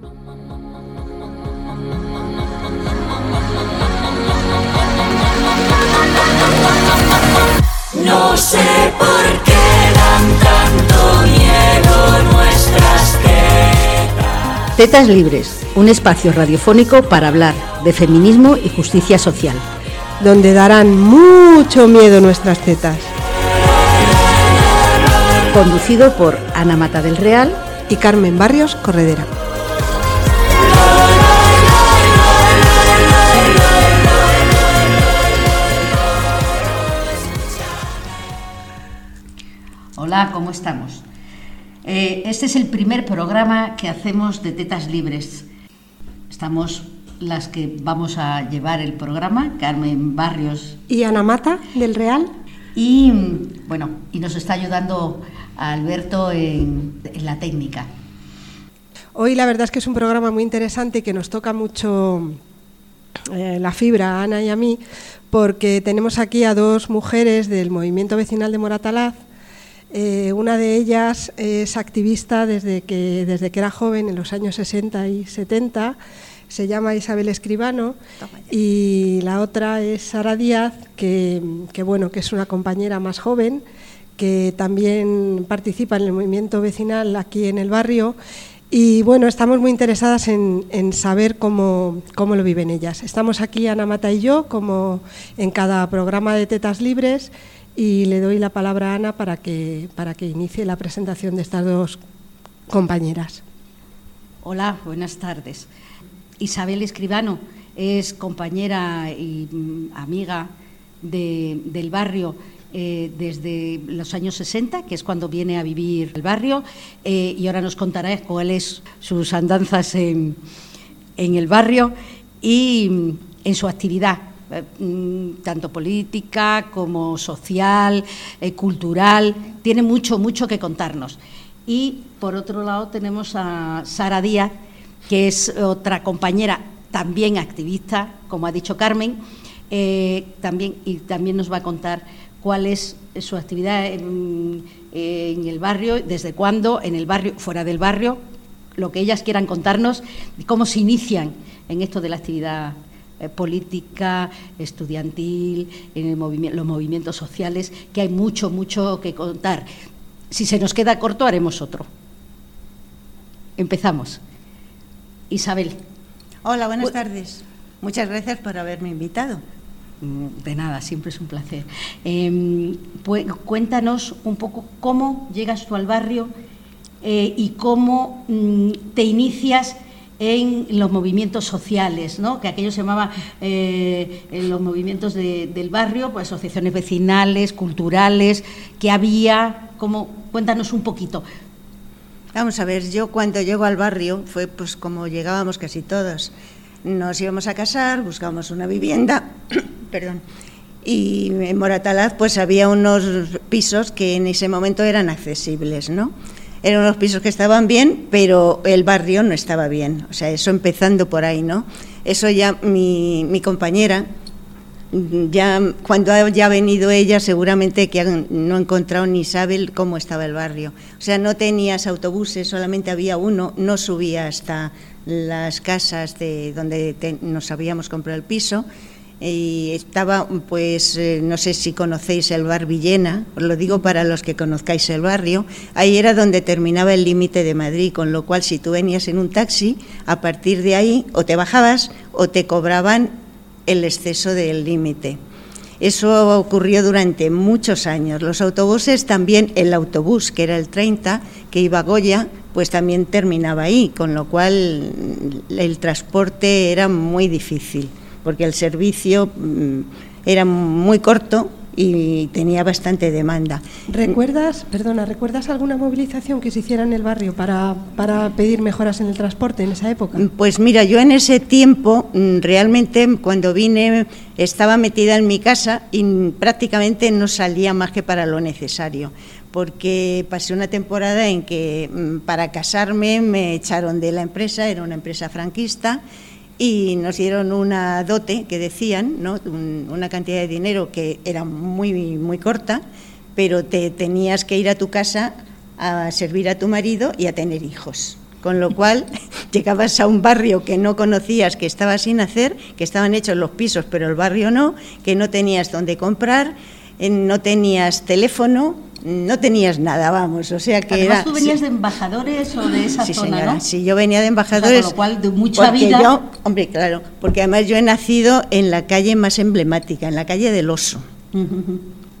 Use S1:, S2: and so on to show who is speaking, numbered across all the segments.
S1: No sé por qué dan tanto miedo nuestras tetas.
S2: Tetas Libres, un espacio radiofónico para hablar de feminismo y justicia social.
S3: donde darán mucho miedo nuestras tetas.
S2: Conducido por Ana Mata del Real
S3: Y Carmen Barrios Corredera.
S2: Hola, ¿cómo estamos? Eh, este es el primer programa que hacemos de Tetas Libres. Estamos las que vamos a llevar el programa, Carmen Barrios
S3: Y Ana Mata del Real.
S2: y bueno, y nos está ayudando Alberto en, en la técnica.
S3: Hoy la verdad es que es un programa muy interesante y que nos toca mucho eh, la fibra a Ana y a mí, porque tenemos aquí a dos mujeres del movimiento vecinal de Moratalaz. Eh, una de ellas es activista desde que, desde que era joven, en los años 60 y 70. Se llama Isabel Escribano y la otra es Sara Díaz, que, que, bueno, que es una compañera más joven, que también participa en el movimiento vecinal aquí en el barrio y bueno, estamos muy interesadas en, en saber cómo, cómo, lo viven ellas. Estamos aquí, Ana Mata y yo, como en cada programa de Tetas Libres, y le doy la palabra a Ana para que, para que inicie la presentación de estas dos compañeras.
S2: Hola, buenas tardes. Isabel Escribano es compañera y mm, amiga de, del barrio eh, desde los años 60, que es cuando viene a vivir el barrio, eh, y ahora nos contará cuáles sus andanzas en, en el barrio y mm, en su actividad, tanto política como social, eh, cultural. Tiene mucho, mucho que contarnos. Y por otro lado tenemos a Sara Díaz, que es otra compañera también activista, como ha dicho Carmen, eh, también, y también nos va a contar cuál es su actividad en, en, el barrio, desde cuándo, en el barrio, fuera del barrio, lo que ellas quieran contarnos, cómo se inician en esto de la actividad eh, política, estudiantil, en el movi los movimientos sociales, que hay mucho, mucho que contar. Si se nos queda corto, haremos otro. Empezamos. Isabel.
S4: Hola, buenas tardes. Muchas gracias por haberme invitado.
S2: De nada, siempre es un placer. Eh, pues, cuéntanos un poco cómo llegas tú al barrio eh, y cómo mm, te inicias en los movimientos sociales, ¿no? que aquello se llamaba eh, los movimientos de, del barrio, pues asociaciones vecinales, culturales, que había, como, cuéntanos un poquito.
S4: Vamos a ver, yo cuando llego al barrio fue pues como llegábamos casi todos. Nos íbamos a casar, buscábamos una vivienda, perdón, y en Moratalaz pues había unos pisos que en ese momento eran accesibles, ¿no? Eran unos pisos que estaban bien, pero el barrio no estaba bien. O sea, eso empezando por ahí, ¿no? Eso ya mi, mi compañera, ya cuando ha ya venido ella, seguramente que no ha encontrado ni sabe cómo estaba el barrio. O sea, no tenías autobuses, solamente había uno, no subía hasta las casas de donde nos habíamos comprado el piso y estaba, pues, eh, no sé si conocéis el bar Villena, os lo digo para los que conozcáis el barrio, ahí era donde terminaba el límite de Madrid, con lo cual si tú venías en un taxi, a partir de ahí o te bajabas o te cobraban el exceso del límite. Eso ocurrió durante muchos años. Los autobuses también, el autobús, que era el 30, que iba a Goya, pues también terminaba ahí, con lo cual el transporte era muy difícil porque el servicio era muy corto y tenía bastante demanda.
S3: ¿Recuerdas, perdona, ¿recuerdas alguna movilización que se hiciera en el barrio para, para pedir mejoras en el transporte en esa época?
S4: Pues mira, yo en ese tiempo realmente cuando vine estaba metida en mi casa y prácticamente no salía más que para lo necesario porque pasé una temporada en que para casarme me echaron de la empresa, era una empresa franquista, y nos dieron una dote que decían, ¿no? Un, una cantidad de dinero que era muy, muy corta, pero te tenías que ir a tu casa a servir a tu marido y a tener hijos. Con lo cual, llegabas a un barrio que no conocías, que estaba sin hacer, que estaban hechos los pisos, pero el barrio no, que no tenías dónde comprar, eh, no tenías teléfono, no tenías nada, vamos, o sea que
S2: Además,
S4: era...
S2: tú venías de embajadores o de esa
S4: sí,
S2: zona,
S4: señora,
S2: ¿no?
S4: sí, yo venía de embajadores.
S2: con lo cual, de mucha
S4: porque
S2: vida.
S4: yo- hombre, claro, porque además yo he nacido en la calle más emblemática, en la calle del Oso,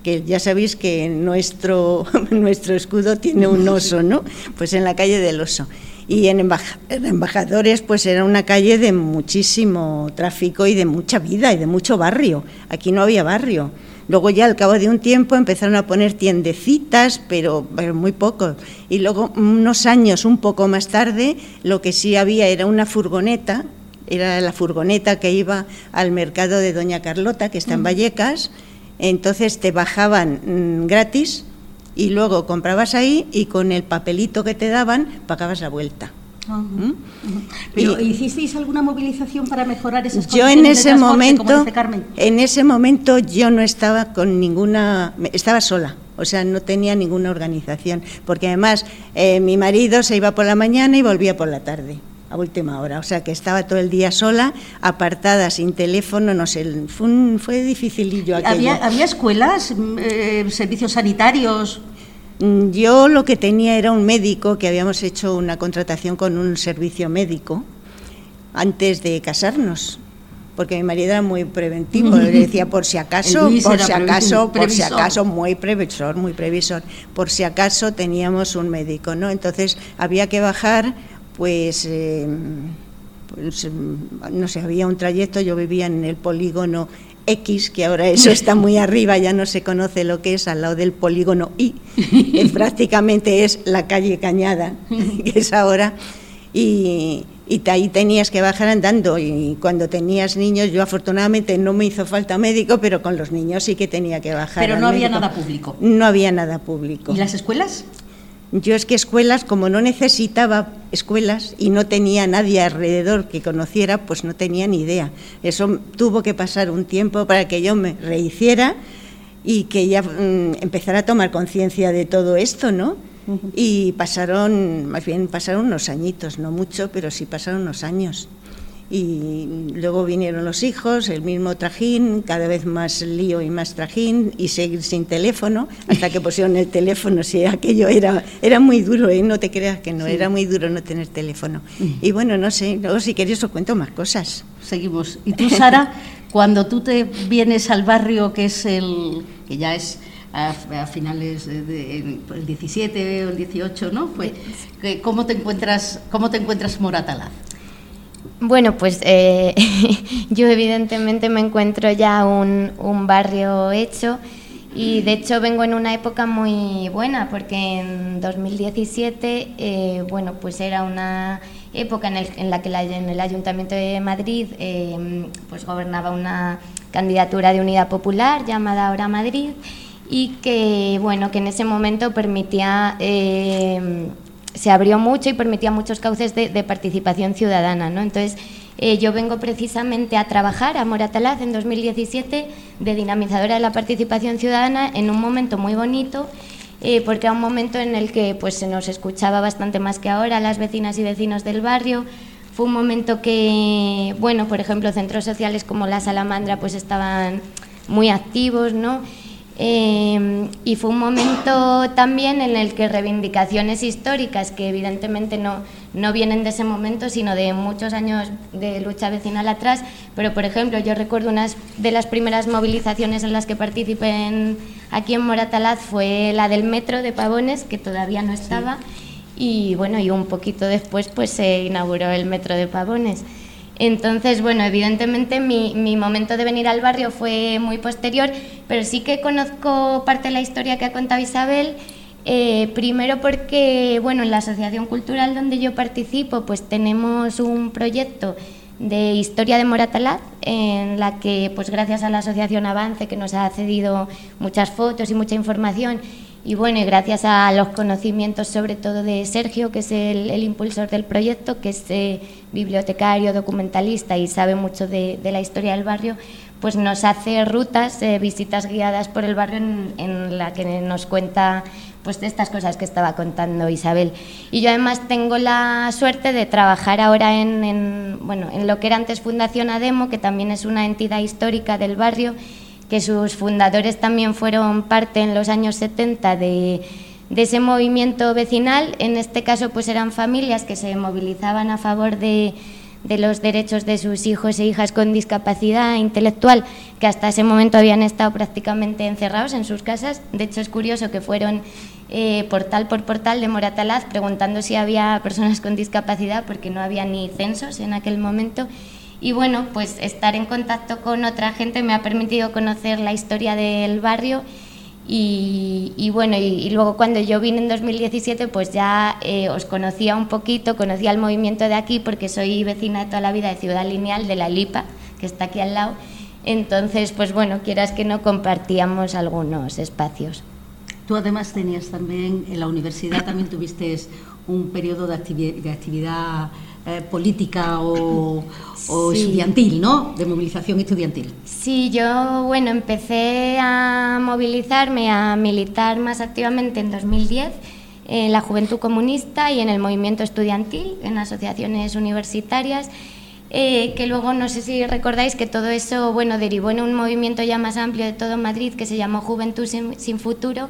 S4: que ya sabéis que nuestro, nuestro escudo tiene un oso, ¿no? Pues en la calle del Oso. Y en, embaja- en embajadores, pues era una calle de muchísimo tráfico y de mucha vida y de mucho barrio. Aquí no había barrio. Luego ya al cabo de un tiempo empezaron a poner tiendecitas, pero, pero muy poco. Y luego unos años, un poco más tarde, lo que sí había era una furgoneta, era la furgoneta que iba al mercado de Doña Carlota, que está en Vallecas. Entonces te bajaban mm, gratis y luego comprabas ahí y con el papelito que te daban pagabas la vuelta.
S2: Ajá.
S4: ¿Mm?
S2: Pero,
S4: Y-
S2: ¿hicisteis alguna movilización para mejorar esas
S4: Yo en
S2: condiciones de
S4: ese momento,
S2: Carmen?
S4: en ese momento yo no estaba con ninguna, estaba sola, o sea, no tenía ninguna organización, porque además eh, mi marido se iba por la mañana y volvía por la tarde, a última hora, o sea, que estaba todo el día sola, apartada, sin teléfono, no sé, fue, un- fue dificilillo aquello.
S2: ¿Había, ¿Había escuelas, mm, eh, servicios sanitarios?
S4: Mm, Yo lo que tenía era un médico que habíamos hecho una contratación con un servicio médico antes de casarnos. Porque mi marido era muy preventivo, le decía por si acaso, por si acaso, por si acaso, muy previsor, muy previsor, por si acaso teníamos un médico, ¿no? Entonces había que bajar, pues, eh, pues, mm, no sé, había un trayecto, yo vivía en el polígono X, que ahora eso está muy arriba, ya no se conoce lo que es, al lado del polígono Y, que prácticamente es la calle Cañada, que es ahora, y, ahí tenías que bajar andando, y cuando tenías niños, yo afortunadamente no me hizo falta médico, pero con los niños sí que tenía que bajar.
S2: Pero no había
S4: médico.
S2: nada público.
S4: No había nada público.
S2: ¿Y las escuelas?
S4: Yo es que escuelas, como no necesitaba escuelas y no tenía nadie alrededor que conociera, pues no tenía ni idea. Eso tuvo que pasar un tiempo para que yo me rehiciera y que ya mm, empezara a tomar conciencia de todo esto, ¿no? Y pasaron, más bien pasaron unos añitos, no mucho, pero sí pasaron unos años. Y luego vinieron los hijos, el mismo trajín, cada vez más lío y más trajín, y seguir sin teléfono, hasta que pusieron el teléfono. Sí, aquello era, era muy duro, ¿eh? no te creas que no, era muy duro no tener teléfono. Y bueno, no sé, luego si queréis os cuento más cosas.
S2: Seguimos. Y tú, Sara, cuando tú te vienes al barrio que es el que ya es a, finales del de, el 17 o el 18, ¿no? Fue, que- ¿cómo te encuentras cómo te encuentras Moratalaz?
S5: Bueno, pues eh, yo evidentemente me encuentro ya un, un barrio hecho y de hecho vengo en una época muy buena porque en 2017, eh, bueno, pues era una época en, el- en la que en el Ayuntamiento de Madrid eh, pues gobernaba una candidatura de unidad popular llamada Ahora Madrid y que, bueno, que en ese momento permitía... eh, se abrió mucho y permitía muchos cauces de, participación ciudadana. ¿no? Entonces, eh, yo vengo precisamente a trabajar a Moratalaz en 2017 de dinamizadora de la participación ciudadana en un momento muy bonito, eh, porque era un momento en el que pues, se nos escuchaba bastante más que ahora las vecinas y vecinos del barrio. Fue un momento que, bueno, por ejemplo, centros sociales como la Salamandra pues estaban muy activos, ¿no? Eh, y fue un momento también en el que reivindicaciones históricas, que evidentemente no, no vienen de ese momento, sino de muchos años de lucha vecinal atrás, pero por ejemplo yo recuerdo unas de las primeras movilizaciones en las que participé en- aquí en Moratalaz fue la del metro de Pavones, que todavía no estaba, y bueno, y un poquito después pues se inauguró el metro de Pavones. Entonces, bueno, evidentemente mi, mi momento de venir al barrio fue muy posterior, pero sí que conozco parte de la historia que ha contado Isabel. eh, primero porque, bueno, en la asociación cultural donde yo participo, pues tenemos un proyecto de historia de Moratalaz, en la que, pues gracias a la asociación Avance, que nos ha cedido muchas fotos y mucha información, y bueno, gracias a los conocimientos sobre todo de Sergio, que es el, impulsor del proyecto, que es eh, bibliotecario, documentalista y sabe mucho de, de la historia del barrio, pues nos hace rutas, eh, visitas guiadas por el barrio en, en la que nos cuenta pues de estas cosas que estaba contando Isabel. Y yo además tengo la suerte de trabajar ahora en, bueno, en lo que era antes Fundación Ademo, que también es una entidad histórica del barrio, que sus fundadores también fueron parte en los años 70 de, ese movimiento vecinal. En este caso pues eran familias que se movilizaban a favor de de los derechos de sus hijos e hijas con discapacidad intelectual, que hasta ese momento habían estado prácticamente encerrados en sus casas. De hecho, es curioso que fueron eh, portal por portal de Moratalaz preguntando si había personas con discapacidad, porque no había ni censos en aquel momento. Y bueno, pues estar en contacto con otra gente me ha permitido conocer la historia del barrio y, bueno, y, luego cuando yo vine en 2017, pues ya eh, os conocía un poquito, conocía el movimiento de aquí, porque soy vecina de toda la vida de Ciudad Lineal, de la Lipa, que está aquí al lado. Entonces, pues bueno, quieras que no compartíamos algunos espacios.
S2: Tú además tenías también, en la universidad también tuviste un periodo de, actividad eh, política o, estudiantil, ¿no? De movilización estudiantil.
S5: Sí, yo, bueno, empecé a movilizarme, a militar más activamente en 2010 en la Juventud Comunista y en el movimiento estudiantil, en asociaciones universitarias. Eh, que luego no sé si recordáis que todo eso bueno derivó en un movimiento ya más amplio de todo Madrid que se llamó Juventud sin Futuro,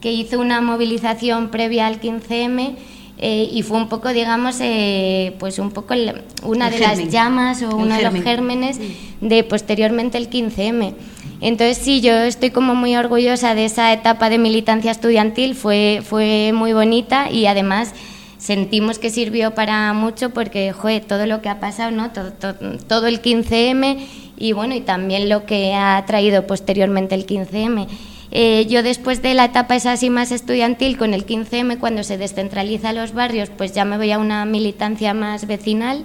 S5: que hizo una movilización previa al 15M eh, y fue un poco, digamos, eh, pues un poco una de las llamas o uno de los gérmenes de posteriormente el 15M. Entonces sí, yo estoy como muy orgullosa de esa etapa de militancia estudiantil, fue, fue muy bonita y además sentimos que sirvió para mucho porque, joder, todo lo que ha pasado, ¿no? Todo, todo el 15M y bueno, y también lo que ha traído posteriormente el 15M. Eh, yo después de la etapa esa así más estudiantil, con el 15M, cuando se descentraliza los barrios, pues ya me voy a una militancia más vecinal.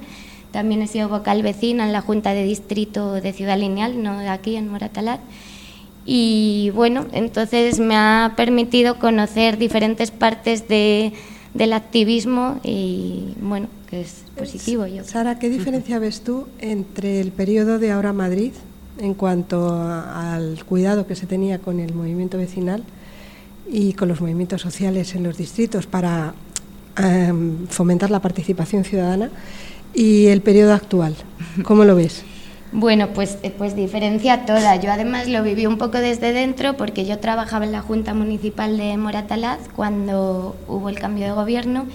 S5: También he sido vocal vecina en la Junta de Distrito de Ciudad Lineal, no aquí en Moratalaz. Y bueno, entonces me ha permitido conocer diferentes partes de, del activismo y bueno, que es positivo. Yo.
S3: Sara, ¿qué diferencia ves tú entre el periodo de Ahora Madrid en cuanto al cuidado que se tenía con el movimiento vecinal y con los movimientos sociales en los distritos para em, fomentar la participación ciudadana y el periodo actual. ¿Cómo lo ves?
S5: Bueno, pues, eh, pues diferencia toda. Yo además lo viví un poco desde dentro porque yo trabajaba en la Junta Municipal de Moratalaz cuando hubo el cambio de gobierno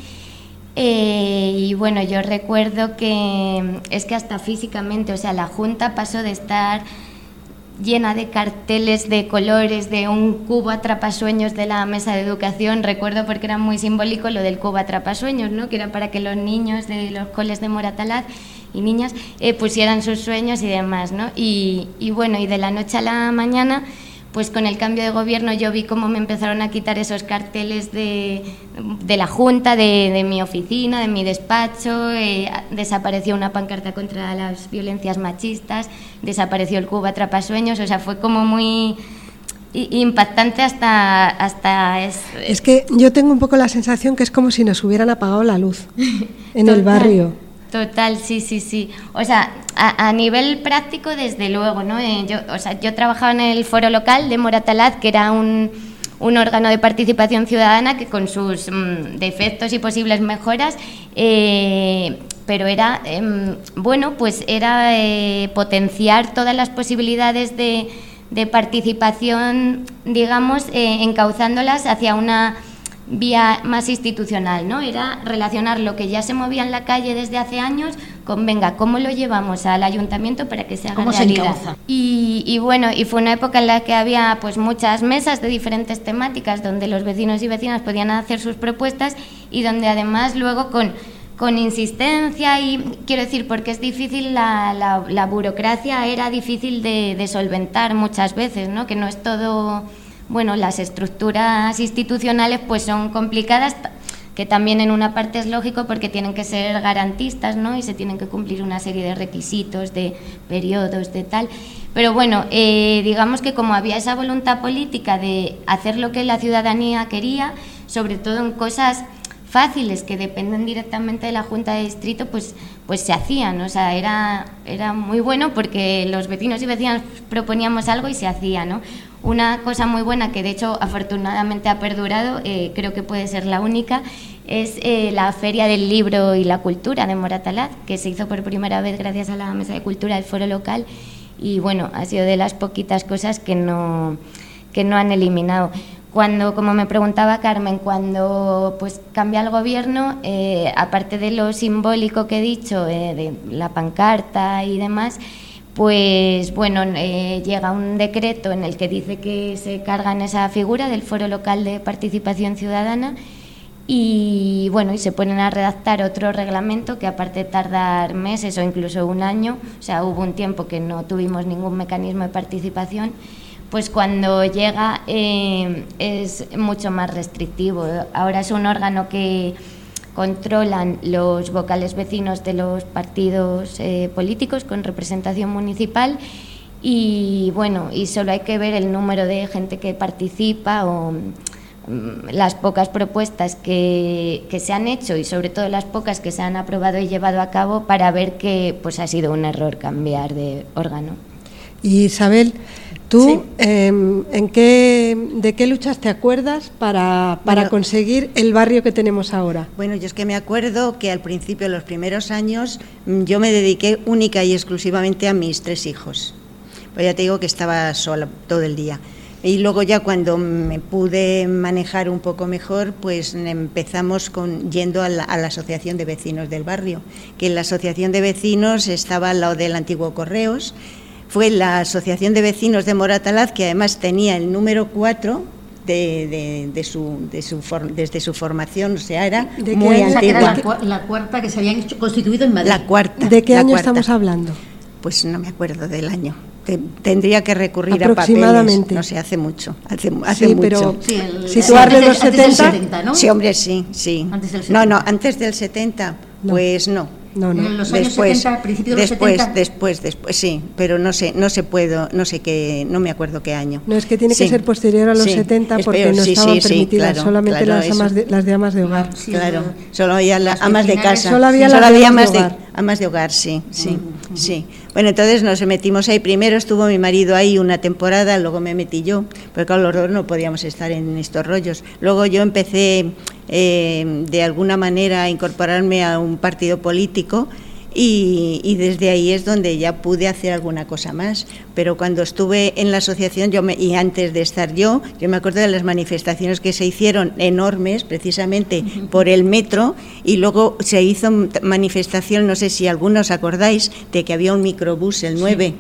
S5: eh, y bueno, yo recuerdo que es que hasta físicamente, o sea, la Junta pasó de estar llena de carteles de colores, de un cubo atrapasueños de la mesa de educación. Recuerdo porque era muy simbólico lo del cubo atrapasueños, ¿no? que era para que los niños de los coles de Moratalaz y niñas eh, pusieran sus sueños y demás. ¿no? y bueno, y de la noche a la mañana pues con el cambio de gobierno yo vi cómo me empezaron a quitar esos carteles de, la Junta, de, mi oficina, de mi despacho, eh, desapareció una pancarta contra las violencias machistas, desapareció el Cuba Atrapasueños, o sea, fue como muy impactante hasta... hasta
S3: es, es que yo tengo un poco la sensación que es como si nos hubieran apagado la luz en el barrio.
S5: Total, sí, sí, sí. O sea, a, nivel práctico, desde luego, ¿no? Eh, yo, o sea, yo trabajaba en el foro local de Moratalaz, que era un, un órgano de participación ciudadana que con sus mm, defectos y posibles mejoras, eh, pero era, em, bueno, pues era eh, potenciar todas las posibilidades de, de participación, digamos, encauzándolas hacia una vía más institucional, ¿no? Era relacionar lo que ya se movía en la calle desde hace años con, venga, ¿cómo lo llevamos al ayuntamiento para que se haga realidad? y, y, bueno, y fue una época en la que había pues muchas mesas de diferentes temáticas donde los vecinos y vecinas podían hacer sus propuestas y donde además luego con con insistencia y quiero decir porque es difícil la, la, burocracia era difícil de, de solventar muchas veces no que no es todo bueno, las estructuras institucionales pues son complicadas, que también en una parte es lógico porque tienen que ser garantistas, ¿no? Y se tienen que cumplir una serie de requisitos, de periodos, de tal. Pero bueno, eh, digamos que como había esa voluntad política de hacer lo que la ciudadanía quería, sobre todo en cosas fáciles que dependen directamente de la Junta de Distrito, pues, pues se hacían. O sea, era, era muy bueno porque los vecinos y vecinas proponíamos algo y se hacía, ¿no? Una cosa muy buena que de hecho afortunadamente ha perdurado, eh, creo que puede ser la única, es eh, la Feria del Libro y la Cultura de Moratalaz, que se hizo por primera vez gracias a la Mesa de Cultura del Foro Local y bueno, ha sido de las poquitas cosas que no, que no han eliminado. Cuando, como me preguntaba Carmen, cuando pues cambia el gobierno, eh, aparte de lo simbólico que he dicho, eh, de la pancarta y demás, pues bueno, eh, llega un decreto en el que dice que se carga en esa figura del Foro Local de Participación Ciudadana y bueno, y se ponen a redactar otro reglamento que aparte de tardar meses o incluso un año, o sea, hubo un tiempo que no tuvimos ningún mecanismo de participación pues cuando llega eh, es mucho más restrictivo. Ahora es un órgano que controlan los vocales vecinos de los partidos eh, políticos con representación municipal y bueno, y solo hay que ver el número de gente que participa o mm, las pocas propuestas que, que, se han hecho y sobre todo las pocas que se han aprobado y llevado a cabo para ver que pues ha sido un error cambiar de órgano.
S3: Isabel, ¿Tú em, ¿en qué, de qué luchas te acuerdas para, para conseguir el barrio que tenemos ahora?
S4: Bueno, yo es que me acuerdo que al principio, los primeros años, mm, yo me dediqué única y exclusivamente a mis tres hijos. Pues ya te digo que estaba sola todo el día. Y luego ya cuando me pude manejar un poco mejor, pues empezamos con, yendo a la, a la, Asociación de Vecinos del Barrio, que la Asociación de Vecinos estaba al lado del antiguo Correos, fue la Asociación de Vecinos de Moratalaz, que además tenía el número 4 de, de, de, su, de su desde su formación, o sea, era
S2: ¿De
S4: muy antigua.
S2: Era la, la, cuarta que se había constituido en Madrid.
S4: La cuarta.
S3: ¿De qué año
S4: cuarta.
S3: estamos hablando?
S4: Pues no me acuerdo del año. Te, tendría que recurrir a
S3: Aproximadamente.
S4: papeles. No sé, hace mucho. Hace, hace
S3: sí,
S4: mucho.
S3: pero
S2: Sí, el-
S3: situarle
S2: antes
S3: los
S2: del- antes
S3: 70.
S2: del 70, ¿no?
S4: Sí, hombre, sí, sí.
S2: Antes del
S4: no,
S2: 70.
S4: no, antes del 70,
S3: No.
S4: pues no.
S3: No, no.
S2: En los años
S4: después,
S2: 70, al principio de los
S4: después,
S2: 70.
S4: después, después, sí, pero no sé, no se puedo, no sé qué, no me acuerdo qué año.
S3: No, es que tiene que
S4: Sí.
S3: ser posterior a los
S4: Sí,
S3: 70
S4: es
S3: porque
S4: peor,
S3: no
S4: sí,
S3: estaban permitidas,
S4: claro,
S3: solamente
S4: claro,
S3: las, amas de, las de amas de hogar.
S2: Sí,
S4: claro, solo había la-
S2: las
S4: amas de casa.
S3: Solo había
S4: Solo había
S3: amas
S4: amas
S3: de
S4: de,
S3: hogar.
S4: amas de hogar, sí, sí, sí. Bueno, entonces nos metimos ahí. Primero estuvo mi marido ahí una temporada, luego me metí yo, porque claro, los dos no podíamos estar en estos rollos. Luego yo empecé eh, de alguna manera a incorporarme a un partido político. Y, y desde ahí es donde ya pude hacer alguna cosa más. Pero cuando estuve en la asociación yo me- y antes de estar yo, yo me acuerdo de las manifestaciones que se hicieron enormes, precisamente por el metro, y luego se hizo manifestación, no sé si algunos acordáis, de que había un microbús, el 9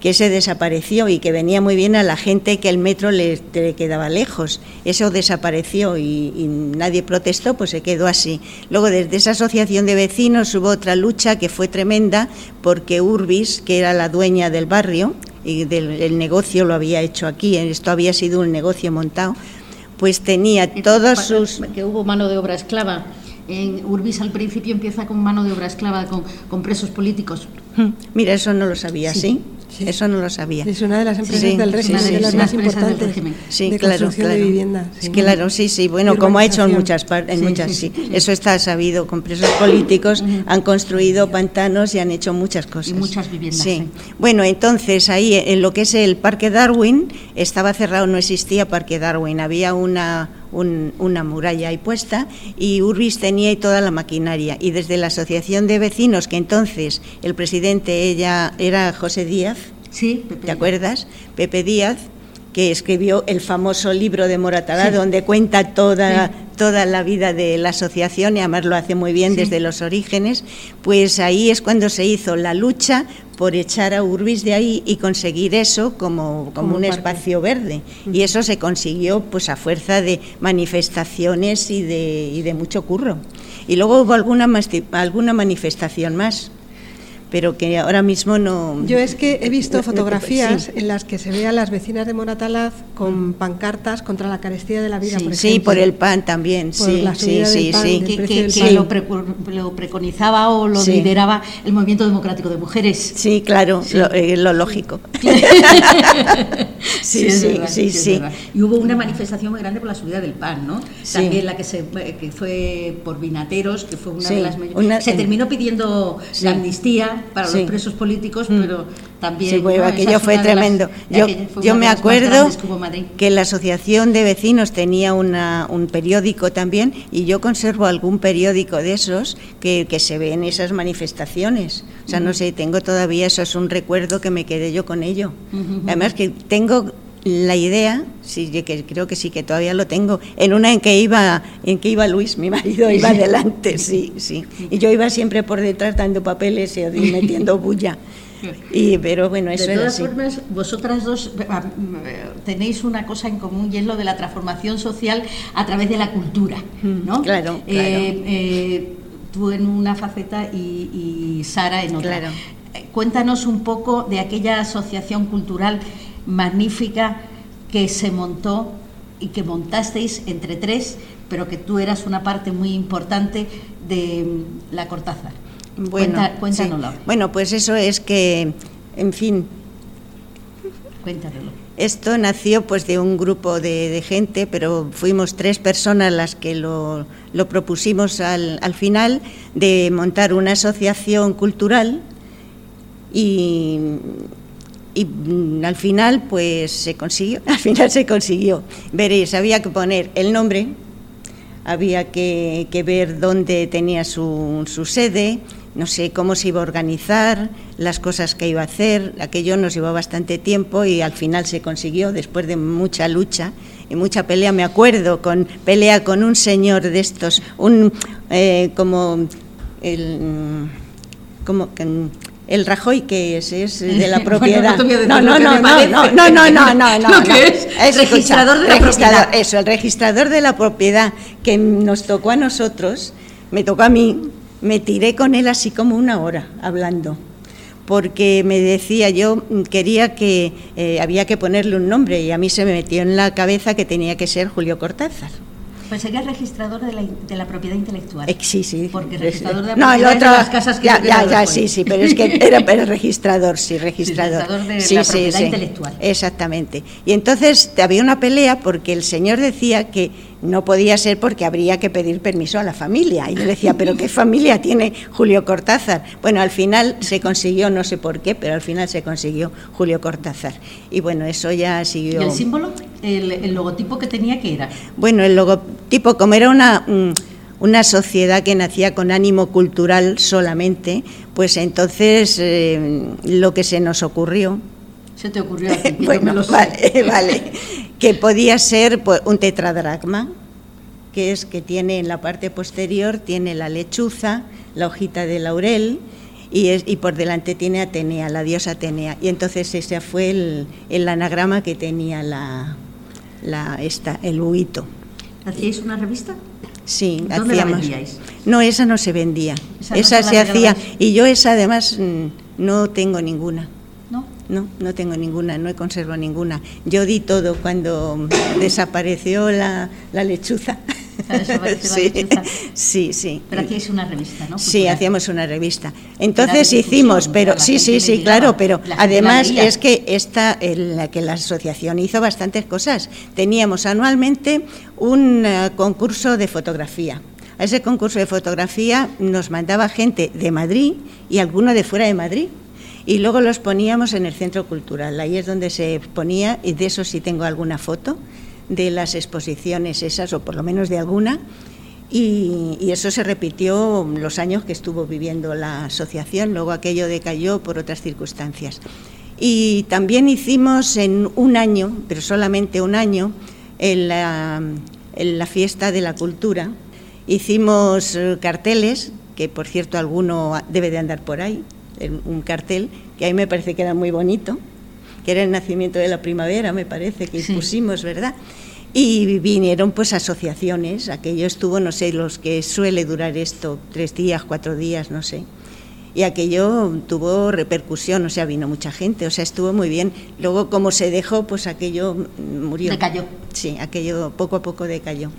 S4: que ese desapareció y que venía muy bien a la gente que el metro le, le quedaba lejos. Eso desapareció y, y nadie protestó, pues se quedó así. Luego, desde esa asociación de vecinos hubo otra lucha que fue tremenda porque Urbis, que era la dueña del barrio y del el negocio lo había hecho aquí, esto había sido un negocio montado, pues tenía todos sus...
S2: Que hubo mano de obra esclava. En Urbis al principio empieza con mano de obra esclava, con, con presos políticos.
S4: Mira, eso no lo sabía,
S2: Sí.
S4: ¿sí?
S3: Sí.
S4: Eso no lo sabía.
S3: Es una de las empresas
S4: Sí,
S3: del
S4: sí,
S3: régimen,
S4: sí,
S3: de las
S4: sí.
S3: más importantes
S2: régimen.
S4: Sí,
S3: de
S4: claro,
S3: construcción
S4: claro.
S3: de vivienda.
S4: Claro, sí, sí. Bueno, como ha hecho en muchas partes, en
S2: Sí,
S4: muchas,
S2: sí,
S4: sí.
S2: sí.
S4: Eso está sabido. Con presos políticos han construido pantanos y han hecho muchas cosas.
S2: Y muchas viviendas,
S4: Sí.
S2: sí.
S4: Bueno, entonces ahí en lo que es el Parque Darwin estaba cerrado, no existía Parque Darwin. Había una un- una muralla ahí puesta y Urbis tenía ahí toda la maquinaria. Y desde la asociación de vecinos, que entonces el presidente ella era José Díaz,
S2: Sí, Pepe.
S4: ¿Te acuerdas? Pepe Díaz, que escribió el famoso libro de Moratalá,
S2: Sí.
S4: donde cuenta toda,
S2: Sí.
S4: toda la vida de la asociación, y además lo hace muy bien
S2: Sí.
S4: desde los orígenes, pues ahí es cuando se hizo la lucha por echar a Urbis de ahí y conseguir eso como, como,
S3: Como
S4: un espacio verde. Y eso se consiguió pues a fuerza de manifestaciones y de, y de mucho curro. Y luego hubo alguna, alguna manifestación más, pero que ahora mismo no...
S3: Yo es que he visto fotografías
S4: sí.
S3: en las que se ve a las vecinas de Moratalaz con pancartas contra la carestía de la vida,
S2: Sí.
S3: por
S4: Sí,
S3: ejemplo.
S4: por el pan también,
S3: Por
S4: sí,
S3: la
S4: sí, sí,
S3: pan,
S4: sí.
S3: del
S2: que, lo, precu- lo preconizaba o lo
S4: Sí.
S2: lideraba el Movimiento Democrático de Mujeres.
S4: Sí, claro,
S2: Sí.
S4: Lo, eh, lo lógico. Sí, sí,
S2: verdad,
S4: sí, sí.
S2: verdad. Y hubo una manifestación muy grande por la subida del pan, ¿no?
S4: Sí.
S2: También la que se que fue por Vinateros, que fue una
S4: Sí,
S2: de las mayores.
S4: una-
S2: se terminó pidiendo
S4: Sí.
S2: la amnistía para
S4: Sí.
S2: los presos políticos,
S4: Mm.
S2: pero también.
S4: Sí, bueno,
S2: ¿no?
S4: Aquello fue
S2: de las-
S4: tremendo. Yo, yo me acuerdo
S2: que
S4: la Asociación de Vecinos tenía una- un periódico también y yo conservo algún periódico de esos que, que se ve en esas manifestaciones. O sea, no sé, tengo todavía, eso es un recuerdo que me quedé yo con ello. Además que tengo la idea, sí, que creo que sí, que todavía lo tengo, en una en que iba, en que iba Luis, mi marido, iba adelante, sí, sí. Y yo iba siempre por detrás dando papeles y metiendo bulla. Y, pero bueno, eso
S2: de todas
S4: así.
S2: formas, vosotras dos ah, mm, tenéis una cosa en común y es lo de la transformación social a través de la cultura, ¿no?
S4: Mm, claro,
S2: Eh, eh, tú en una faceta y, y Sara en otra.
S4: Claro.
S2: Eh, Cuéntanos un poco de aquella asociación cultural magnífica que se montó y que montasteis entre tres, pero que tú eras una parte muy importante de mm, la Cortázar.
S4: Bueno,
S2: Cuenta-
S4: sí.
S2: cuéntanoslo.
S4: Bueno, pues eso es que, en fin,
S2: Cuéntanoslo.
S4: esto nació pues de un grupo de, de gente, pero fuimos tres personas las que lo, lo propusimos al, al final de montar una asociación cultural y, y, mm, al final pues se consiguió, al final se consiguió. Veréis, había que poner el nombre, había que, que ver dónde tenía su, su sede, no sé cómo se iba a organizar, las cosas que iba a hacer, aquello nos llevó bastante tiempo y al final se consiguió después de mucha lucha y mucha pelea. Me acuerdo con pelea con un señor de estos, un eh, como el como el Rajoy que es, es de la propiedad.
S2: no
S4: no, no, no, no, no, no, no, no, no, no,
S2: es
S4: Escucha,
S2: registrador de la
S4: registrador,
S2: propiedad.
S4: Eso, el registrador de la propiedad que nos tocó a nosotros, me tocó a mí, me tiré con él así como una hora hablando. Porque me decía, yo quería que eh, había que ponerle un nombre y a mí se me metió en la cabeza que tenía que ser Julio Cortázar.
S2: Pues sería registrador de la, de la propiedad intelectual.
S4: Eh, Sí, sí.
S2: Porque registrador de la
S4: No, el
S2: propiedad es de las casas que
S4: ya, ya, ya, sí, sí, pero es que era pero registrador, sí, registrador.
S2: registrador de la propiedad intelectual.
S4: Exactamente. Y entonces había una pelea porque el señor decía que no podía ser porque habría que pedir permiso a la familia. Y yo decía, ¿pero qué familia tiene Julio Cortázar? Bueno, al final se consiguió, no sé por qué, pero al final se consiguió Julio Cortázar. Y bueno, eso ya
S2: ¿Y
S4: siguió.
S2: el símbolo? El, el logotipo que tenía que era.
S4: Bueno, el logotipo, como era una, una sociedad que nacía con ánimo cultural solamente, pues entonces eh, lo que se nos ocurrió,
S2: Se te ocurrió a ti,
S4: bueno, vale, vale, que podía ser pues, un tetradragma, que es que tiene en la parte posterior tiene la lechuza, la hojita de laurel y, es- y por delante tiene Atenea, la diosa Atenea. Y entonces ese fue el, el anagrama que tenía la, la esta, el huito.
S2: ¿Hacíais una revista?
S4: Sí,
S2: ¿Dónde la
S4: hacíamos.
S2: vendíais?
S4: No, esa no se vendía.
S2: Esa se
S4: se
S2: la
S4: hacía. Y yo esa además mm, no tengo ninguna.
S2: ¿No?
S4: No, tengo ninguna, no he conservado ninguna. Yo di todo cuando desapareció la, la lechuza.
S2: La
S4: sí, sí, sí.
S2: Pero hacíais una revista, ¿no?
S4: Sí, hacíamos una revista. Entonces hicimos, pero sí, sí, sí, claro, pero además es que esta, el- la que la asociación hizo bastantes cosas. Teníamos anualmente un eh, concurso de fotografía. A ese concurso de fotografía nos mandaba gente de Madrid y alguno de fuera de Madrid. Y luego los poníamos en el centro cultural. Ahí es donde se exponía, y de eso sí tengo alguna foto, de las exposiciones esas, o por lo menos de alguna. Y, eso se repitió los años que estuvo viviendo la asociación, luego aquello decayó por otras circunstancias. Y también hicimos en un año, pero solamente un año, en la, fiesta de la cultura, hicimos eh, carteles, que por cierto alguno debe de andar por ahí, un cartel que a mí me parece que era muy bonito, que era el nacimiento de la primavera, me parece que
S2: Sí.
S4: pusimos, ¿verdad? Y vinieron pues asociaciones, aquello estuvo, no sé, los que suele durar esto, tres días, cuatro días, no sé. Y aquello tuvo repercusión, o sea, vino mucha gente, o sea, estuvo muy bien. Luego, como se dejó, pues aquello mm, murió.
S2: Decayó.
S4: Sí, aquello poco a poco decayó.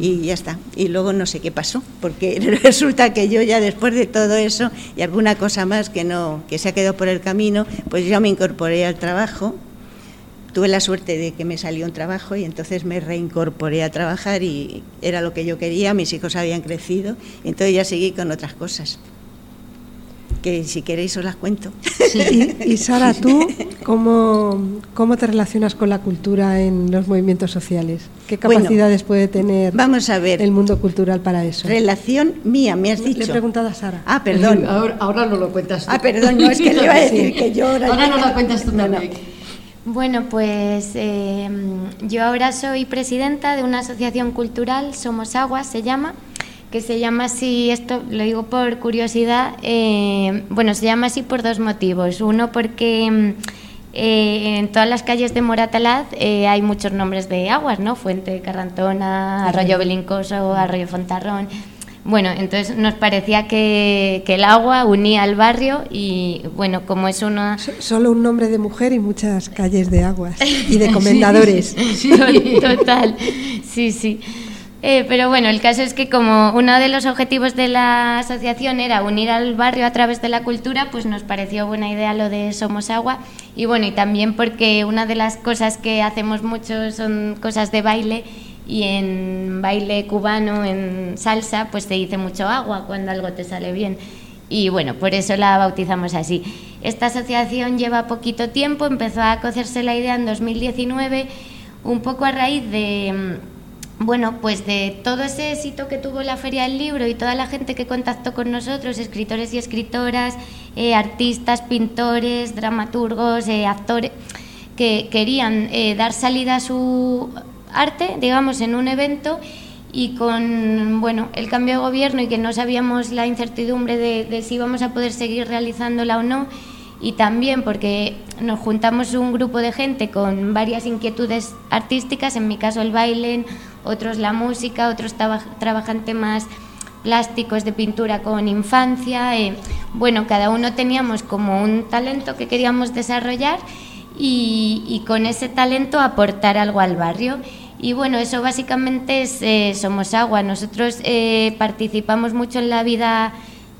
S4: Y ya está. Y luego no sé qué pasó, porque resulta que yo ya después de todo eso y alguna cosa más que no que se ha quedado por el camino, pues yo me incorporé al trabajo tuve la suerte de que me salió un trabajo y entonces me reincorporé a trabajar y era lo que yo quería, mis hijos habían crecido, y entonces ya seguí con otras cosas que si queréis os las cuento.
S3: Y, Sara, ¿tú cómo, cómo te relacionas con la cultura en los movimientos sociales? ¿Qué capacidades puede tener
S4: vamos a ver,
S3: el mundo cultural para eso?
S4: Relación mía, me has dicho.
S3: Le he preguntado a Sara.
S4: Ah, perdón.
S2: Ahora, no lo cuentas tú.
S4: Ah, perdón, no, es que le iba a decir que yo
S2: ahora... no lo cuentas tú
S5: Bueno, pues eh, yo ahora soy presidenta de una asociación cultural, Somos Aguas se llama, que se llama así, esto lo digo por curiosidad, eh, bueno, se llama así por dos motivos. Uno porque mm, eh, en todas las calles de Moratalaz eh, hay muchos nombres de aguas, ¿no? Fuente Carrantona, Arroyo Belincoso, Arroyo Fontarrón. Bueno, entonces nos parecía que, que, el agua unía al barrio y bueno, como es una...
S3: Solo un nombre de mujer y muchas calles de aguas y de comendadores.
S5: sí, total, sí, sí. Eh, pero bueno, el caso es que como uno de los objetivos de la asociación era unir al barrio a través de la cultura, pues nos pareció buena idea lo de Somos Agua. Y bueno, y también porque una de las cosas que hacemos mucho son cosas de baile y en baile cubano, en salsa, pues se dice mucho agua cuando algo te sale bien. Y bueno, por eso la bautizamos así. Esta asociación lleva poquito tiempo, empezó a cocerse la idea en 2019, un poco a raíz de bueno, pues de todo ese éxito que tuvo la Feria del Libro y toda la gente que contactó con nosotros, escritores y escritoras, eh, artistas, pintores, dramaturgos, eh, actores, que querían eh, dar salida a su arte, digamos, en un evento y con bueno, el cambio de gobierno y que no sabíamos la incertidumbre de, si íbamos a poder seguir realizándola o no, y también porque nos juntamos un grupo de gente con varias inquietudes artísticas, en mi caso el baile, otros la música, otros trabajan temas plásticos de pintura con infancia. Eh, bueno, cada uno teníamos como un talento que queríamos desarrollar y, con ese talento aportar algo al barrio. Y bueno, eso básicamente es eh, Somos Agua. Nosotros eh, participamos mucho en la vida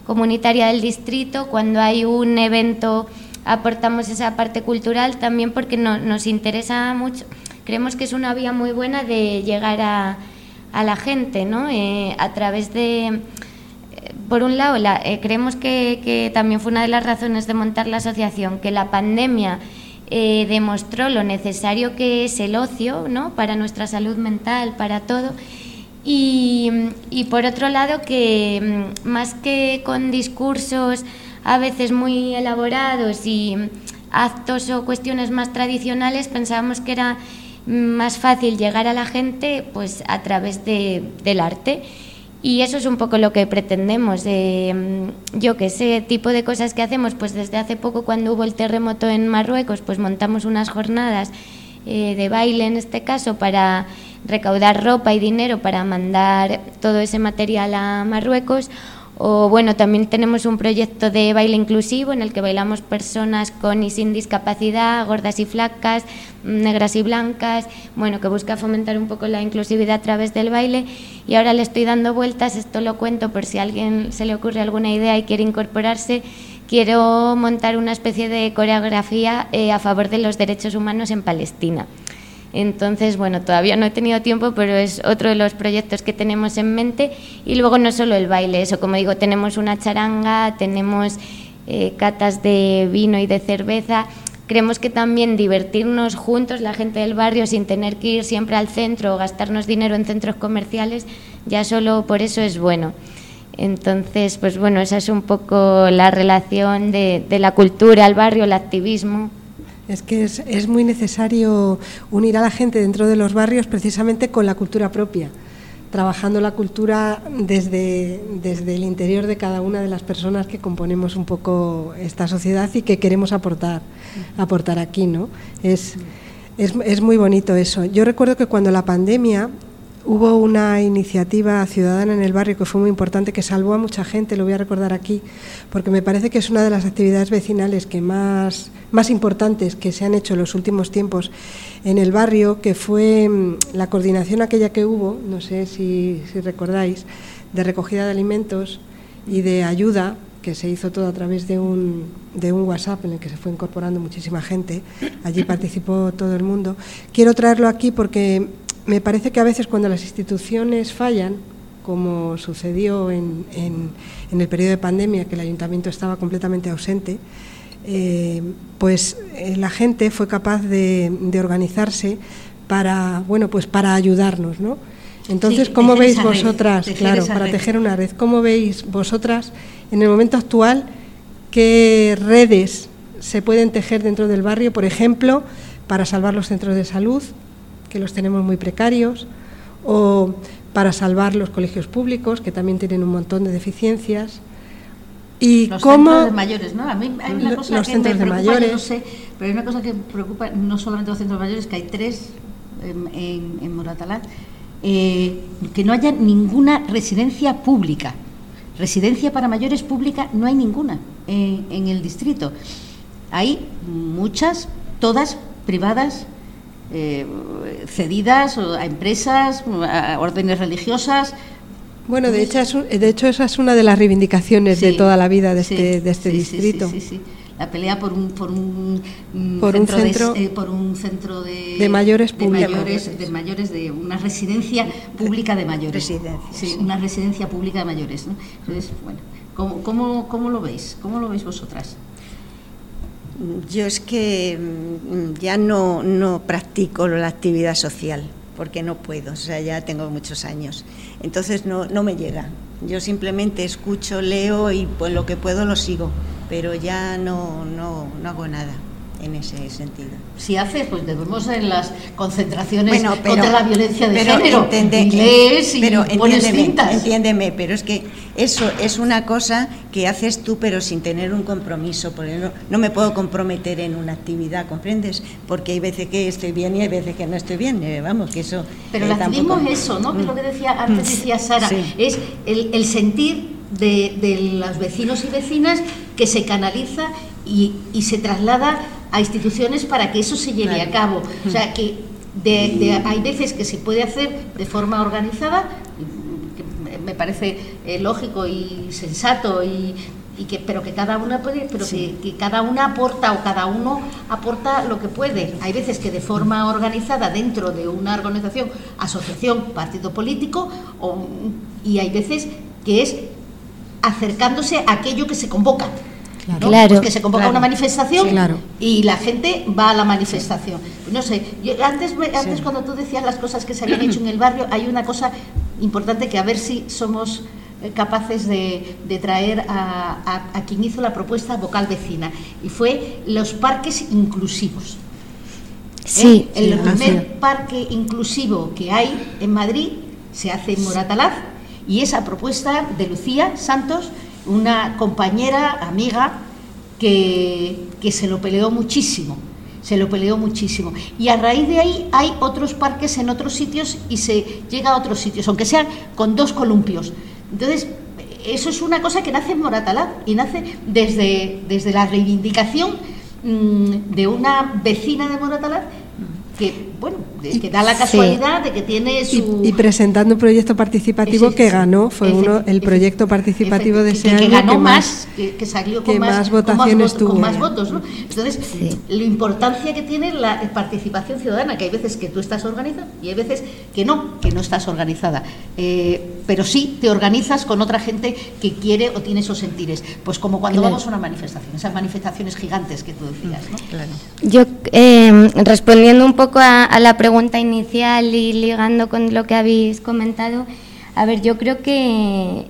S5: comunitaria del distrito. Cuando hay un evento aportamos esa parte cultural también porque nos interesa mucho creemos que es una vía muy buena de llegar a, a la gente, ¿no? Eh, a través de, eh, por un lado, la, eh, creemos que, que, también fue una de las razones de montar la asociación, que la pandemia demostró lo necesario que es el ocio, ¿no? Para nuestra salud mental, para todo. Y, y por otro lado, que mm, más que con discursos a veces muy elaborados y actos o cuestiones más tradicionales, pensábamos que era más fácil llegar a la gente pues a través de, del arte. Y eso es un poco lo que pretendemos. Mm, yo que sé, tipo de cosas que hacemos, pues desde hace poco cuando hubo el terremoto en Marruecos, pues montamos unas jornadas eh, de baile en este caso para recaudar ropa y dinero para mandar todo ese material a Marruecos o bueno, también tenemos un proyecto de baile inclusivo en el que bailamos personas con y sin discapacidad, gordas y flacas, negras y blancas, bueno, que busca fomentar un poco la inclusividad a través del baile. Y ahora le estoy dando vueltas, esto lo cuento por si a alguien se le ocurre alguna idea y quiere incorporarse. Quiero montar una especie de coreografía eh, a favor de los derechos humanos en Palestina. Entonces, bueno, todavía no he tenido tiempo, pero es otro de los proyectos que tenemos en mente. Y luego no solo el baile, eso, como digo, tenemos una charanga, tenemos eh, catas de vino y de cerveza. Creemos que también divertirnos juntos, la gente del barrio, sin tener que ir siempre al centro o gastarnos dinero en centros comerciales, ya solo por eso es bueno. Entonces, pues bueno, esa es un poco la relación de, la cultura, el barrio, el activismo.
S3: Es que es, muy necesario unir a la gente dentro de los barrios precisamente con la cultura propia, trabajando la cultura desde, desde el interior de cada una de las personas que componemos un poco esta sociedad y que queremos aportar, aportar aquí. ¿no? Es, es, es muy bonito eso. Yo recuerdo que cuando la pandemia Hubo una iniciativa ciudadana en el barrio que fue muy importante, que salvó a mucha gente, lo voy a recordar aquí, porque me parece que es una de las actividades vecinales que más, más importantes que se han hecho en los últimos tiempos en el barrio, que fue mm, la coordinación aquella que hubo, no sé si, si recordáis, de recogida de alimentos y de ayuda que se hizo todo a través de un, de un WhatsApp en el que se fue incorporando muchísima gente. Allí participó todo el mundo. Quiero traerlo aquí porque me parece que a veces cuando las instituciones fallan, como sucedió en, en, el periodo de pandemia, que el ayuntamiento estaba completamente ausente, eh, pues eh, la gente fue capaz de, de, organizarse para, bueno, pues para ayudarnos, ¿no? Entonces, ¿cómo veis vosotras, claro, para tejer una red, cómo veis vosotras en el momento actual qué redes se pueden tejer dentro del barrio, por ejemplo, para salvar los centros de salud, que los tenemos muy precarios, o para salvar los colegios públicos, que también tienen un montón de deficiencias?
S2: Y los cómo centros de mayores, ¿no? A mí hay una cosa
S3: los
S2: que
S3: centros
S2: me
S3: preocupa,
S2: de mayores. no sé, pero hay una cosa que preocupa no solamente los centros mayores, que hay tres en, en, en Moratalá, eh, que no haya ninguna residencia pública. Residencia para mayores pública no hay ninguna en, el distrito. Hay muchas, todas privadas, eh, cedidas a empresas, a órdenes religiosas.
S3: Bueno, de hecho, de hecho esa es una de las reivindicaciones de toda la vida de este, de este distrito.
S2: la pelea por un por un,
S3: mm, por centro, un centro
S2: de, eh, por un centro de,
S3: de mayores
S2: de mayores, de mayores de una residencia pública de mayores. Sí, una residencia pública de mayores ¿no? entonces bueno ¿cómo, cómo, cómo lo veis cómo lo veis vosotras
S4: yo es que mm, ya no, no practico la actividad social porque no puedo, o sea, ya tengo muchos años. Entonces no, no me llega. Yo simplemente escucho, leo y pues lo que puedo lo sigo pero ya no, no, no hago nada en ese sentido.
S2: Si haces, pues debemos en las concentraciones contra la violencia de
S4: pero
S2: género.
S4: Entende,
S2: lees y
S4: pero
S2: pones cintas.
S4: Entiéndeme, pero es que eso es una cosa que haces tú, pero sin tener un compromiso. Porque no, no me puedo comprometer en una actividad, ¿comprendes? Porque hay veces que estoy bien y hay veces que no estoy bien. Eh, vamos, que eso.
S2: Pero el activismo es eso, ¿no? Que es lo que decía antes decía Sara, es el, el sentir de, de, los vecinos y vecinas que se canaliza y, y, se traslada a instituciones para que eso se lleve a cabo. O sea, que de, hay veces que se puede hacer de forma organizada, que me parece eh, lógico y sensato y, y que, pero que cada una puede, pero que, que, cada una aporta o cada uno aporta lo que puede. Hay veces que de forma organizada dentro de una organización, asociación, partido político, o, y hay veces que es acercándose a aquello que se convoca.
S5: Claro.
S2: Pues que se convoca una manifestación y la gente va a la manifestación. No sé, antes, antes cuando tú decías las cosas que se habían hecho en el barrio, hay una cosa importante que a ver si somos eh, capaces de, traer a, quien hizo la propuesta vocal vecina, y fue los parques inclusivos.
S5: Sí,
S2: ¿Eh? el primer parque inclusivo que hay en Madrid se hace en Moratalaz y esa propuesta de Lucía Santos, una compañera, amiga, que, que se lo peleó muchísimo, se lo peleó muchísimo. Y a raíz de ahí hay otros parques en otros sitios y se llega a otros sitios, aunque sean con dos columpios. Entonces, eso es una cosa que nace en Moratalá y nace desde, desde la reivindicación mm, de una vecina de Moratalá que bueno, que da la casualidad de que tiene su...
S3: Y, presentando un proyecto participativo que ganó, fue uno el proyecto participativo de ese
S2: que,
S3: año
S2: que ganó más, que, salió con más,
S3: votaciones
S2: con más, votos, ¿no? Entonces, la importancia que tiene la participación ciudadana, que hay veces que tú estás organizada y hay veces que no, que no estás organizada. Eh, pero sí te organizas con otra gente que quiere o tiene esos sentires. Pues como cuando vamos a una manifestación, esas manifestaciones gigantes que tú decías, ¿no? Claro.
S5: Yo, eh, respondiendo un poco a, la pregunta pregunta inicial y ligando con lo que habéis comentado, a ver, yo creo que,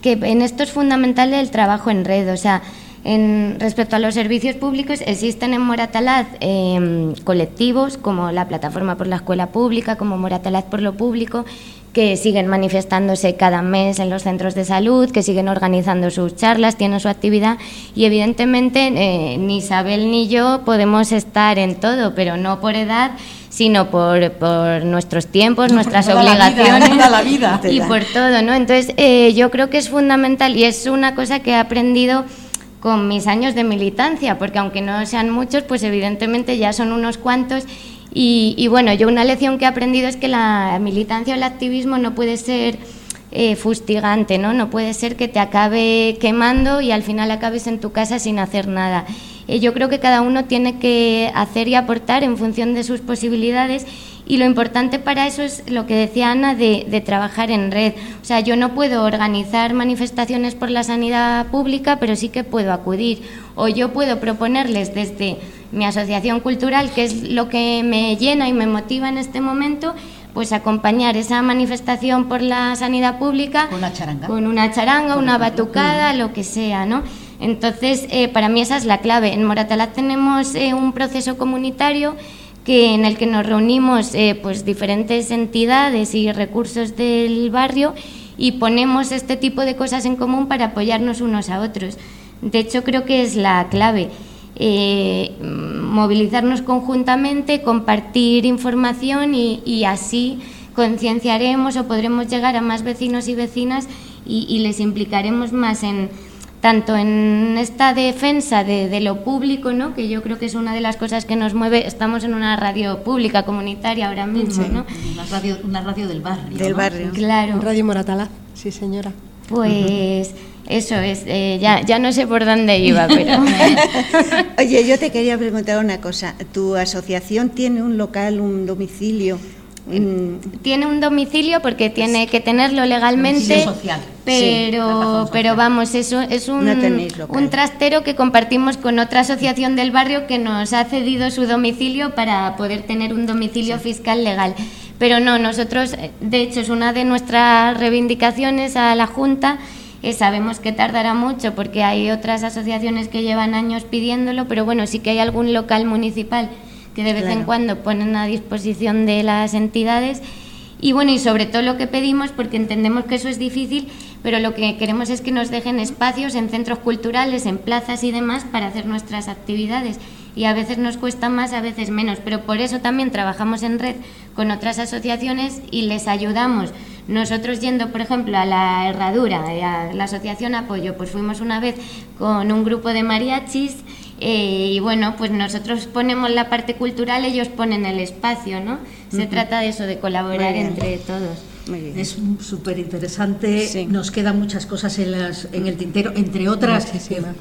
S5: que en esto es fundamental el trabajo en red, o sea, en, respecto a los servicios públicos, existen en Moratalaz em, colectivos como la Plataforma por la Escuela Pública, como Moratalaz por lo Público, que siguen manifestándose cada mes en los centros de salud, que siguen organizando sus charlas, tienen su actividad y evidentemente eh, ni Isabel ni yo podemos estar en todo, pero no por edad, sino por, por nuestros tiempos, nuestras obligaciones
S2: la vida,
S5: y por todo, ¿no? Entonces eh, yo creo que es fundamental y es una cosa que he aprendido con mis años de militancia, porque aunque no sean muchos, pues evidentemente ya son unos cuantos y, bueno, yo una lección que he aprendido es que la militancia o el activismo no puede ser eh, fustigante, ¿no? No puede ser que te acabe quemando y al final acabes en tu casa sin hacer nada. Eh, yo creo que cada uno tiene que hacer y aportar en función de sus posibilidades y lo importante para eso es lo que decía Ana de, trabajar en red. O sea, yo no puedo organizar manifestaciones por la sanidad pública, pero sí que puedo acudir. O yo puedo proponerles desde mi asociación cultural, que es lo que me llena y me motiva en este momento, pues acompañar esa manifestación por la sanidad pública
S2: con una charanga,
S5: con una, charanga, una batucada, lo que sea, ¿no? Entonces, eh, para mí esa es la clave. En Moratalaz tenemos eh, un proceso comunitario que en el que nos reunimos eh, pues diferentes entidades y recursos del barrio y ponemos este tipo de cosas en común para apoyarnos unos a otros. De hecho, creo que es la clave. Eh, movilizarnos conjuntamente, compartir información y, así concienciaremos o podremos llegar a más vecinos y vecinas y les implicaremos más en, tanto en esta defensa de, lo público, ¿no? que yo creo que es una de las cosas que nos mueve, estamos en una radio pública, comunitaria ahora mismo, ¿no?
S2: Una radio, una radio del barrio.
S4: Del barrio.
S5: Claro.
S3: Radio Moratalaz, sí señora.
S5: Pues eso es, eh, ya, ya no sé por dónde iba, pero...
S4: Oye, yo te quería preguntar una cosa, ¿tu asociación tiene un local, un domicilio?
S5: Tiene un domicilio porque tiene que tenerlo legalmente,
S2: social.
S5: pero, pero vamos, eso es un, un trastero que compartimos con otra asociación del barrio que nos ha cedido su domicilio para poder tener un domicilio fiscal legal. Pero no, nosotros, de hecho, es una de nuestras reivindicaciones a la Junta. Eh, sabemos que tardará mucho porque hay otras asociaciones que llevan años pidiéndolo, pero bueno, sí que hay algún local municipal que de vez en cuando ponen a disposición de las entidades. Y bueno, y sobre todo lo que pedimos, porque entendemos que eso es difícil, pero lo que queremos es que nos dejen espacios en centros culturales, en plazas y demás para hacer nuestras actividades. Y a veces nos cuesta más, a veces menos, pero por eso también trabajamos en red con otras asociaciones y les ayudamos. Nosotros yendo, por ejemplo, a la Herradura, a la Asociación Apoyo, pues fuimos una vez con un grupo de mariachis eh, y bueno, pues nosotros ponemos la parte cultural, ellos ponen el espacio, ¿no? Se trata de eso, de colaborar entre todos.
S2: Es súper interesante, nos quedan muchas cosas en, las, en el tintero, entre otras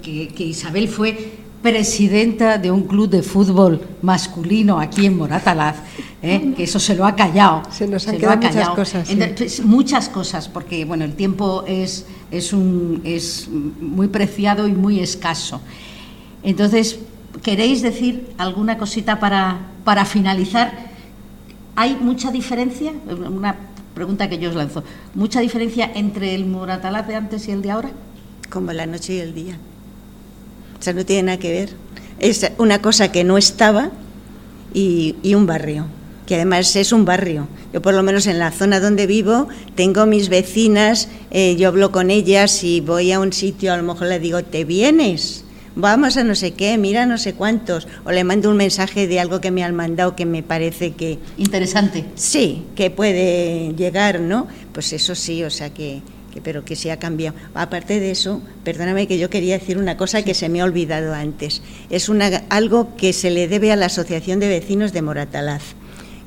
S2: que, que, Isabel fue presidenta de un club de fútbol masculino aquí en Moratalaz, ¿eh? que eso se lo ha callado.
S3: Se nos han quedado muchas cosas.
S2: Muchas cosas, porque bueno, el tiempo es, es, un, es muy preciado y muy escaso. Entonces, ¿queréis decir alguna cosita para, para finalizar? ¿Hay mucha diferencia? Una pregunta que yo os lanzo. ¿Mucha diferencia entre el Moratalaz de antes y el de ahora?
S4: Como la noche y el día. O sea, no tiene nada que ver. Es una cosa que no estaba y, un barrio, que además es un barrio. Yo por lo menos en la zona donde vivo tengo mis vecinas, eh, yo hablo con ellas y voy a un sitio, a lo mejor le digo, ¿te vienes? vamos a no sé qué, mira no sé cuántos, o le mando un mensaje de algo que me han mandado que me parece que...
S2: Interesante.
S4: Sí, que puede llegar, ¿no? Pues eso sí, o sea que, pero que se ha cambiado. Aparte de eso, perdóname que yo quería decir una cosa que se me ha olvidado antes. Es una, algo que se le debe a la Asociación de Vecinos de Moratalaz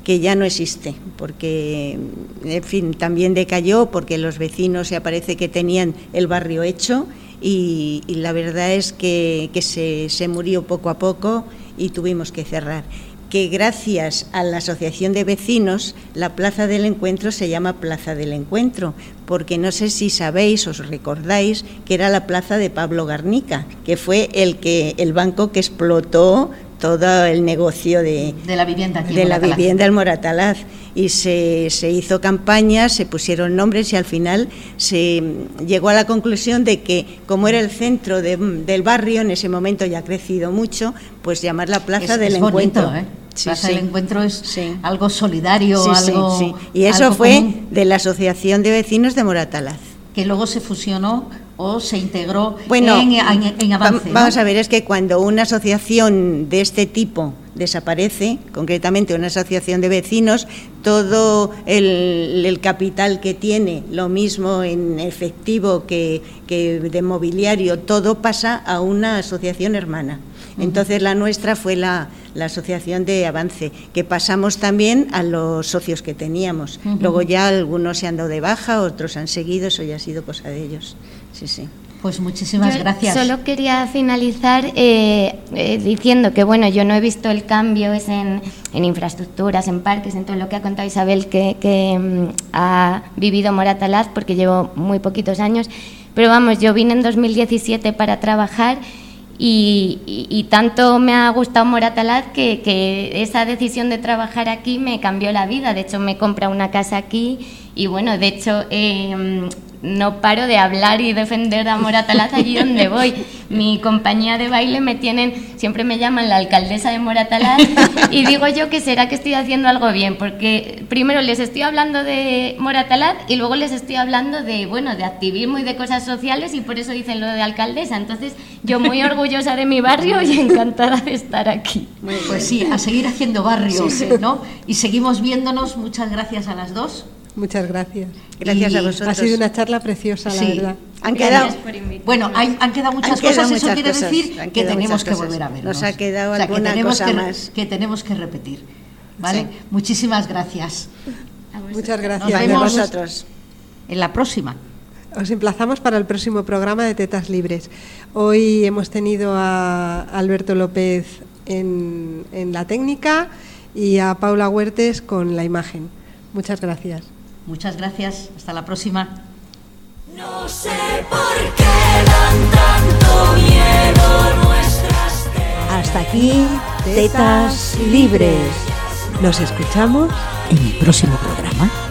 S4: que ya no existe, porque, en fin, también decayó porque los vecinos se aparece que tenían el barrio hecho y, la verdad es que, se, murió poco a poco y tuvimos que cerrar que gracias a la Asociación de Vecinos la Plaza del Encuentro se llama Plaza del Encuentro, porque no sé si sabéis, os recordáis que era la plaza de Pablo Garnica, que fue el que el banco que explotó todo el negocio de,
S2: la vivienda
S4: de la vivienda Moratalaz. Y se, se, hizo campaña, se pusieron nombres y al final se llegó a la conclusión de que como era el centro del barrio en ese momento ya ha crecido mucho, pues llamar la Plaza del Encuentro.
S2: ¿eh? Plaza del Encuentro es algo solidario, algo
S4: y eso fue de la Asociación de Vecinos de Moratalaz.
S2: Que luego se fusionó o se integró en, en, avance.
S4: Vamos a ver, es que cuando una asociación de este tipo desaparece, concretamente una asociación de vecinos, todo el, capital que tiene, lo mismo en efectivo que, de mobiliario, todo pasa a una asociación hermana. Entonces la nuestra fue la, la asociación de Avance, que pasamos también a los socios que teníamos. Luego ya algunos se han dado de baja, otros han seguido, eso ya ha sido cosa de ellos. Sí, sí.
S2: Pues muchísimas
S5: Yo
S2: gracias.
S5: Solo quería finalizar eh, eh, diciendo que bueno, yo no he visto el cambio es en, en infraestructuras, en parques, en todo lo que ha contado Isabel que, que, mm, ha vivido Moratalaz, porque llevo muy poquitos años. Pero vamos, yo vine en 2017 para trabajar y, y- y tanto me ha gustado Moratalaz que, que esa decisión de trabajar aquí me cambió la vida. De hecho, me compré una casa aquí y bueno, de hecho eh, no paro de hablar y defender a Moratalaz allí donde voy. Mi compañía de baile me tienen, siempre me llaman la alcaldesa de Moratalaz y digo yo que será que estoy haciendo algo bien, porque primero les estoy hablando de Moratalaz y luego les estoy hablando de, bueno, de activismo y de cosas sociales y por eso dicen lo de alcaldesa. Entonces yo muy orgullosa de mi barrio y encantada de estar aquí.
S2: Pues sí, a seguir haciendo barrio, ¿no? Y seguimos viéndonos. Muchas gracias a las dos.
S3: Muchas gracias.
S4: Gracias
S2: Y
S4: a vosotros.
S3: Ha sido una charla preciosa,
S2: Sí.
S3: la verdad.
S4: Han quedado,
S5: Gracias por invitarme.
S2: Bueno, hay- han quedado muchas
S4: Han quedado
S2: cosas, eso quiere
S4: cosas,
S2: decir que tenemos que volver a vernos.
S4: Nos ha quedado
S2: O sea, que
S4: alguna
S2: tenemos
S4: cosa
S2: que,
S4: más.
S2: que tenemos que repetir. ¿Vale?
S4: Sí.
S2: Muchísimas gracias.
S5: A.
S3: Muchas
S2: Nos
S3: gracias.
S4: a
S2: vemos.
S4: vosotros.
S2: En la próxima.
S3: Os emplazamos para el próximo programa de Tetas Libres. Hoy hemos tenido a Alberto López en, en la técnica y a Paula Huertes con la imagen. Muchas gracias.
S2: Muchas gracias. Hasta la próxima.
S1: No sé por qué dan tanto miedo nuestras
S6: Hasta aquí, Tetas Libres. Nos escuchamos en el próximo programa.